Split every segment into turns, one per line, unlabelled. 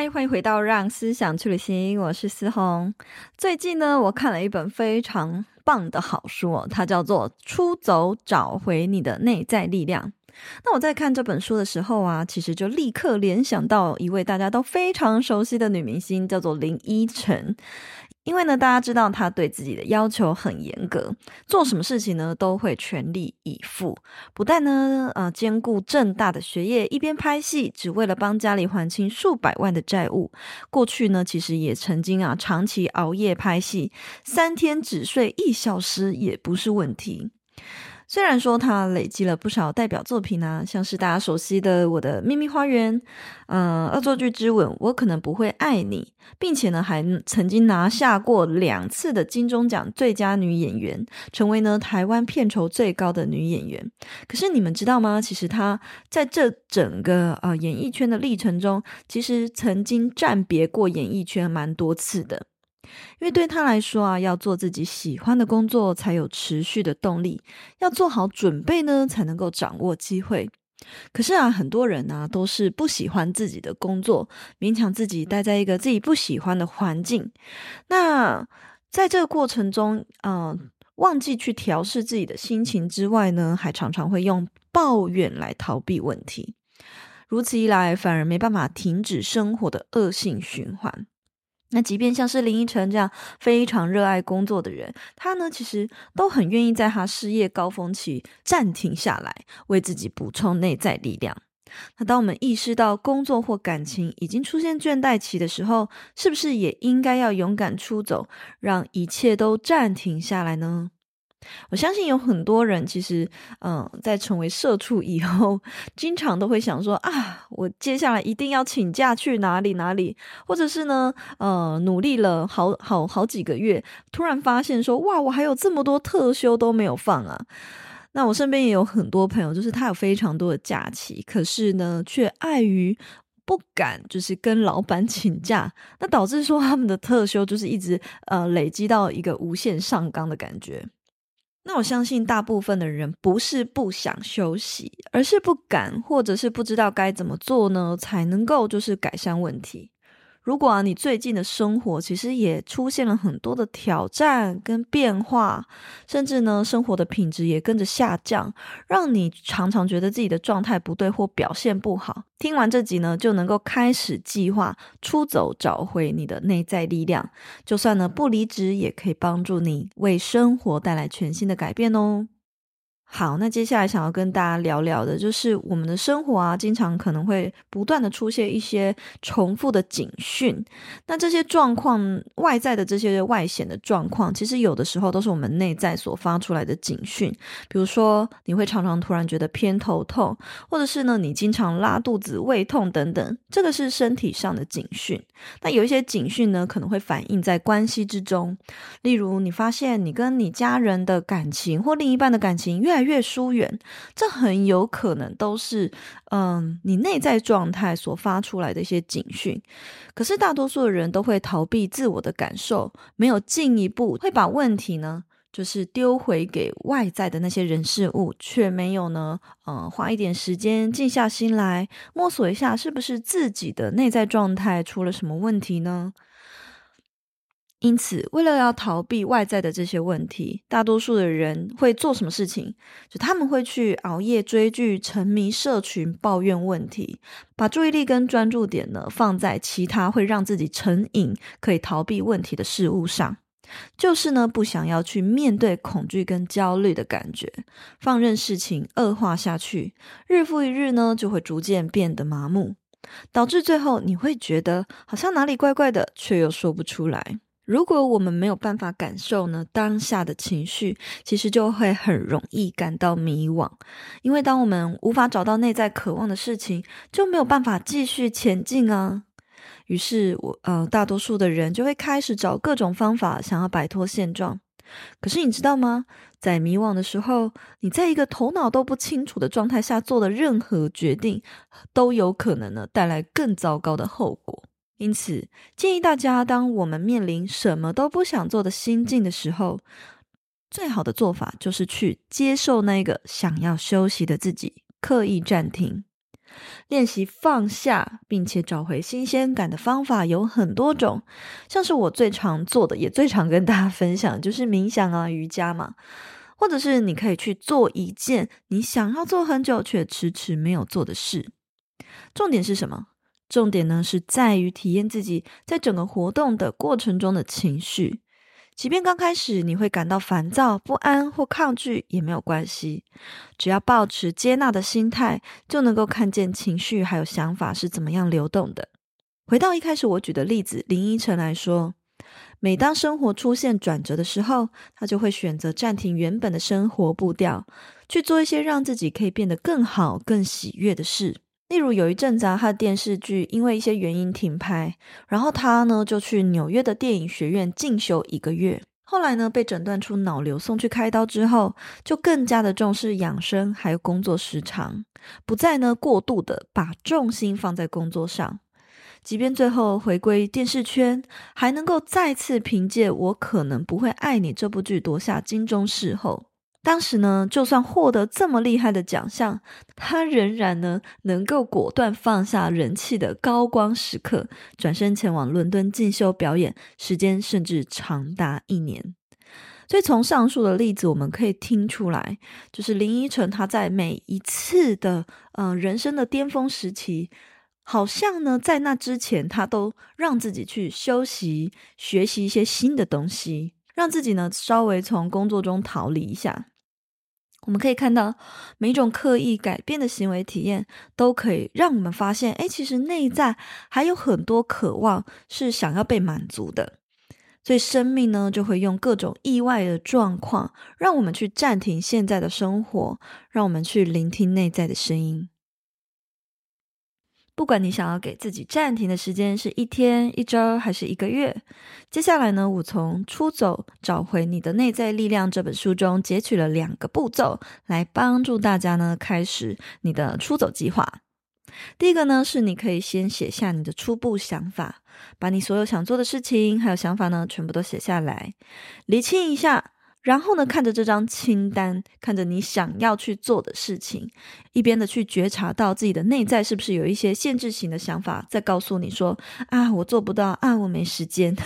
嗨，欢迎回到让思想去旅行，我是思红。最近呢，我看了一本非常棒的好书，它叫做《出走，找回你的内在力量》。那我在看这本书的时候啊，其实就立刻联想到一位大家都非常熟悉的女明星，叫做林依晨。因为呢，大家知道他对自己的要求很严格，做什么事情呢都会全力以赴，不但呢呃兼顾正大的学业，一边拍戏，只为了帮家里还清数百万的债务。过去呢，其实也曾经啊长期熬夜拍戏，三天只睡一小时也不是问题。虽然说他累积了不少代表作品啊，像是大家熟悉的《我的秘密花园》，呃，《恶作剧之吻》，我可能不会爱你，并且呢，还曾经拿下过两次的金钟奖最佳女演员，成为呢台湾片酬最高的女演员。可是你们知道吗？其实她在这整个呃演艺圈的历程中，其实曾经暂别过演艺圈蛮多次的。因为对他来说啊，要做自己喜欢的工作，才有持续的动力；要做好准备呢，才能够掌握机会。可是啊，很多人呢、都是不喜欢自己的工作，勉强自己待在一个自己不喜欢的环境。那在这个过程中，嗯、忘记去调试自己的心情之外呢，还常常会用抱怨来逃避问题。如此一来，反而没办法停止生活的恶性循环。那即便像是林依晨这样非常热爱工作的人，他呢其实都很愿意在他事业高峰期暂停下来，为自己补充内在力量。那当我们意识到工作或感情已经出现倦怠期的时候，是不是也应该要勇敢出走，让一切都暂停下来呢？我相信有很多人其实，嗯，在成为社畜以后，经常都会想说啊，我接下来一定要请假去哪里哪里，或者是呢，呃，努力了好好好几个月，突然发现说，哇，我还有这么多特休都没有放啊。那我身边也有很多朋友，就是他有非常多的假期，可是呢，却碍于不敢，就是跟老板 请假，那导致说他们的特休就是一直呃累积到一个无限上纲的感觉。那我相信大部分的人不是不想休息，而是不敢，或者是不知道该怎么做呢，才能够就是改善问题。如果啊，你最近的生活其实也出现了很多的挑战跟变化，甚至呢，生活的品质也跟着下降，让你常常觉得自己的状态不对或表现不好。听完这集呢，就能够开始计划出走，找回你的内在力量。就算呢，不离职，也可以帮助你为生活带来全新的改变哦。好，那接下来想要跟大家聊聊的，就是我们的生活啊，经常可能会不断的出现一些重复的警讯。那这些状况，外在的这些外显的状况，其实有的时候都是我们内在所发出来的警讯。比如说，你会常常突然觉得偏头痛，或者是呢，你经常拉肚子、胃痛等等，这个是身体上的警讯。那有一些警讯呢，可能会反映在关系之中，例如你发现你跟你家人的感情或另一半的感情越越疏远，这很有可能都是嗯你内在状态所发出来的一些警讯。可是大多数的人都会逃避自我的感受，没有进一步会把问题呢，就是丢回给外在的那些人事物，却没有呢，嗯花一点时间静下心来摸索一下，是不是自己的内在状态出了什么问题呢？因此，为了要逃避外在的这些问题，大多数的人会做什么事情？就他们会去熬夜追剧、沉迷社群、抱怨问题，把注意力跟专注点呢放在其他会让自己成瘾、可以逃避问题的事物上，就是呢不想要去面对恐惧跟焦虑的感觉，放任事情恶化下去，日复一日呢就会逐渐变得麻木，导致最后你会觉得好像哪里怪怪的，却又说不出来。如果我们没有办法感受呢，当下的情绪，其实就会很容易感到迷惘。因为当我们无法找到内在渴望的事情，就没有办法继续前进啊。于是我呃，大多数的人就会开始找各种方法，想要摆脱现状。可是你知道吗？在迷惘的时候，你在一个头脑都不清楚的状态下做的任何决定，都有可能呢带来更糟糕的后果。因此，建议大家，当我们面临什么都不想做的心境的时候，最好的做法就是去接受那个想要休息的自己，刻意暂停。练习放下，并且找回新鲜感的方法有很多种，像是我最常做的，也最常跟大家分享，就是冥想啊、瑜伽嘛，或者是你可以去做一件你想要做很久却迟迟没有做的事。重点是什么？重点呢，是在于体验自己在整个活动的过程中的情绪，即便刚开始你会感到烦躁、不安或抗拒也没有关系，只要保持接纳的心态，就能够看见情绪还有想法是怎么样流动的。回到一开始我举的例子，林依晨来说，每当生活出现转折的时候，他就会选择暂停原本的生活步调，去做一些让自己可以变得更好、更喜悦的事。例如有一阵子啊，他的电视剧因为一些原因停拍，然后他呢就去纽约的电影学院进修一个月。后来呢被诊断出脑瘤，送去开刀之后，就更加的重视养生，还有工作时长，不再呢过度的把重心放在工作上。即便最后回归电视圈，还能够再次凭借《我可能不会爱你》这部剧夺下金钟视后。当时呢，就算获得这么厉害的奖项，他仍然呢能够果断放下人气的高光时刻，转身前往伦敦进修表演，时间甚至长达一年。所以从上述的例子，我们可以听出来，就是林依晨他在每一次的呃人生的巅峰时期，好像呢在那之前，他都让自己去休息，学习一些新的东西。让自己呢稍微从工作中逃离一下，我们可以看到每一种刻意改变的行为体验，都可以让我们发现，哎，其实内在还有很多渴望是想要被满足的。所以生命呢就会用各种意外的状况，让我们去暂停现在的生活，让我们去聆听内在的声音。不管你想要给自己暂停的时间是一天、一周还是一个月，接下来呢，我从《出走，找回你的内在力量》这本书中截取了两个步骤，来帮助大家呢开始你的出走计划。第一个呢，是你可以先写下你的初步想法，把你所有想做的事情还有想法呢，全部都写下来，理清一下。然后呢，看着这张清单，看着你想要去做的事情，一边的去觉察到自己的内在是不是有一些限制型的想法，在告诉你说：“啊，我做不到啊，我没时间。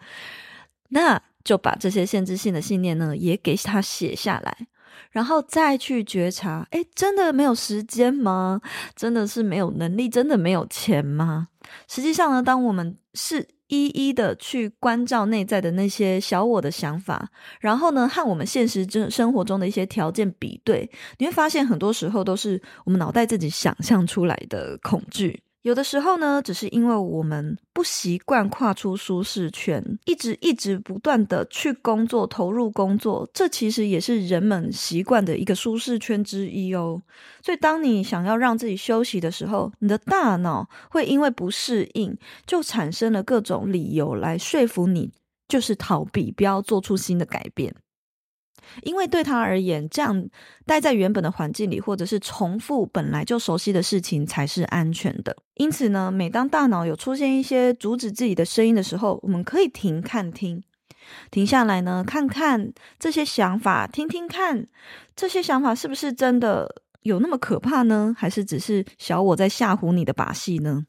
”那就把这些限制性的信念呢，也给它写下来，然后再去觉察：诶，真的没有时间吗？真的是没有能力？真的没有钱吗？实际上呢，当我们是一一的去关照内在的那些小我的想法，然后呢，和我们现实生生活中的一些条件比对，你会发现很多时候都是我们脑袋自己想象出来的恐惧。有的时候呢，只是因为我们不习惯跨出舒适圈，一直一直不断的去工作，投入工作，这其实也是人们习惯的一个舒适圈之一哦。所以，当你想要让自己休息的时候，你的大脑会因为不适应，就产生了各种理由来说服你，就是逃避，不要做出新的改变。因为对他而言，这样待在原本的环境里，或者是重复本来就熟悉的事情才是安全的。因此呢，每当大脑有出现一些阻止自己的声音的时候，我们可以停、看、听，停下来呢，看看这些想法，听听看这些想法是不是真的有那么可怕呢？还是只是小我在吓唬你的把戏呢？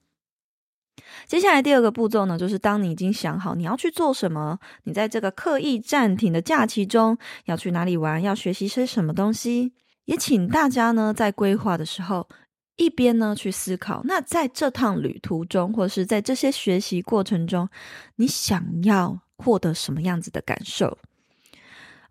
接下来第二个步骤呢，就是当你已经想好你要去做什么，你在这个刻意暂停的假期中要去哪里玩，要学习些什么东西，也请大家呢在规划的时候，一边呢去思考，那在这趟旅途中，或者是在这些学习过程中，你想要获得什么样子的感受，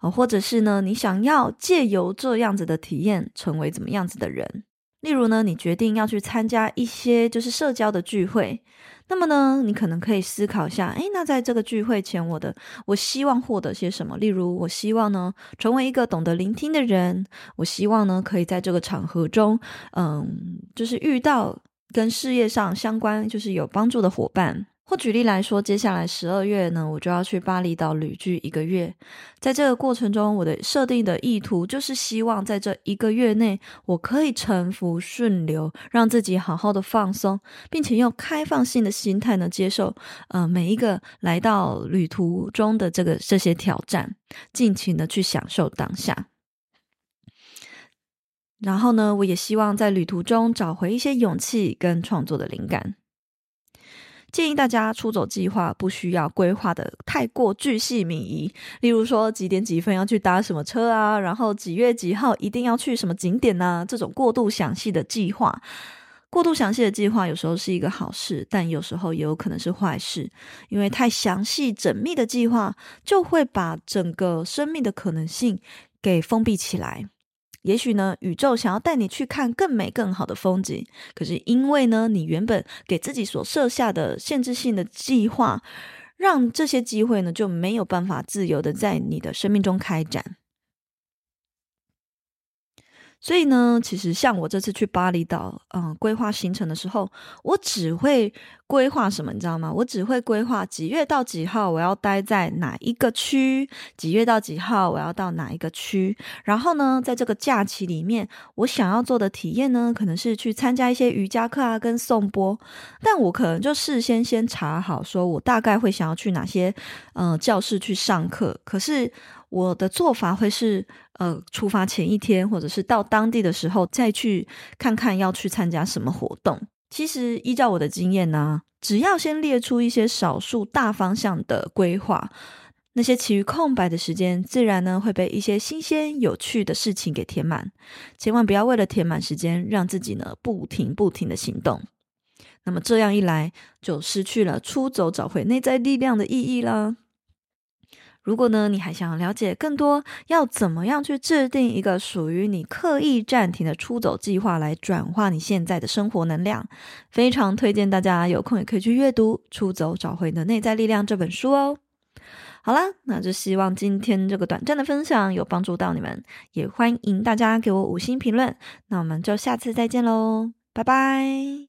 或者是呢，你想要借由这样子的体验，成为怎么样子的人。例如呢，你决定要去参加一些就是社交的聚会，那么呢，你可能可以思考一下，诶，那在这个聚会前，我的我希望获得些什么？例如，我希望呢，成为一个懂得聆听的人，我希望呢，可以在这个场合中，嗯，就是遇到跟事业上相关，就是有帮助的伙伴。或举例来说，接下来十二月呢，我就要去巴厘岛旅居一个月。在这个过程中，我的设定的意图就是希望在这一个月内，我可以沉浮顺流，让自己好好的放松，并且用开放性的心态呢，接受呃每一个来到旅途中的这个这些挑战，尽情的去享受当下。然后呢，我也希望在旅途中找回一些勇气跟创作的灵感。建议大家出走计划不需要规划的太过巨细靡遗，例如说几点几分要去搭什么车啊，然后几月几号一定要去什么景点啊，这种过度详细的计划，过度详细的计划有时候是一个好事，但有时候也有可能是坏事，因为太详细缜密的计划就会把整个生命的可能性给封闭起来。也许呢，宇宙想要带你去看更美、更好的风景，可是因为呢，你原本给自己所设下的限制性的计划，让这些机会呢就没有办法自由的在你的生命中开展。所以呢，其实像我这次去巴厘岛，嗯，规划行程的时候，我只会规划什么，你知道吗？我只会规划几月到几号我要待在哪一个区，几月到几号我要到哪一个区。然后呢，在这个假期里面，我想要做的体验呢，可能是去参加一些瑜伽课啊，跟颂钵。但我可能就事先先查好，说我大概会想要去哪些，嗯，教室去上课。可是。我的做法会是，呃，出发前一天，或者是到当地的时候，再去看看要去参加什么活动。其实依照我的经验呢，只要先列出一些少数大方向的规划，那些其余空白的时间，自然呢会被一些新鲜有趣的事情给填满。千万不要为了填满时间，让自己呢不停不停的行动。那么这样一来，就失去了出走找回内在力量的意义了。如果呢，你还想了解更多，要怎么样去制定一个属于你刻意暂停的出走计划，来转化你现在的生活能量，非常推荐大家有空也可以去阅读《出走找回你的内在力量》这本书哦。好啦，那就希望今天这个短暂的分享有帮助到你们，也欢迎大家给我五星评论。那我们就下次再见喽，拜拜。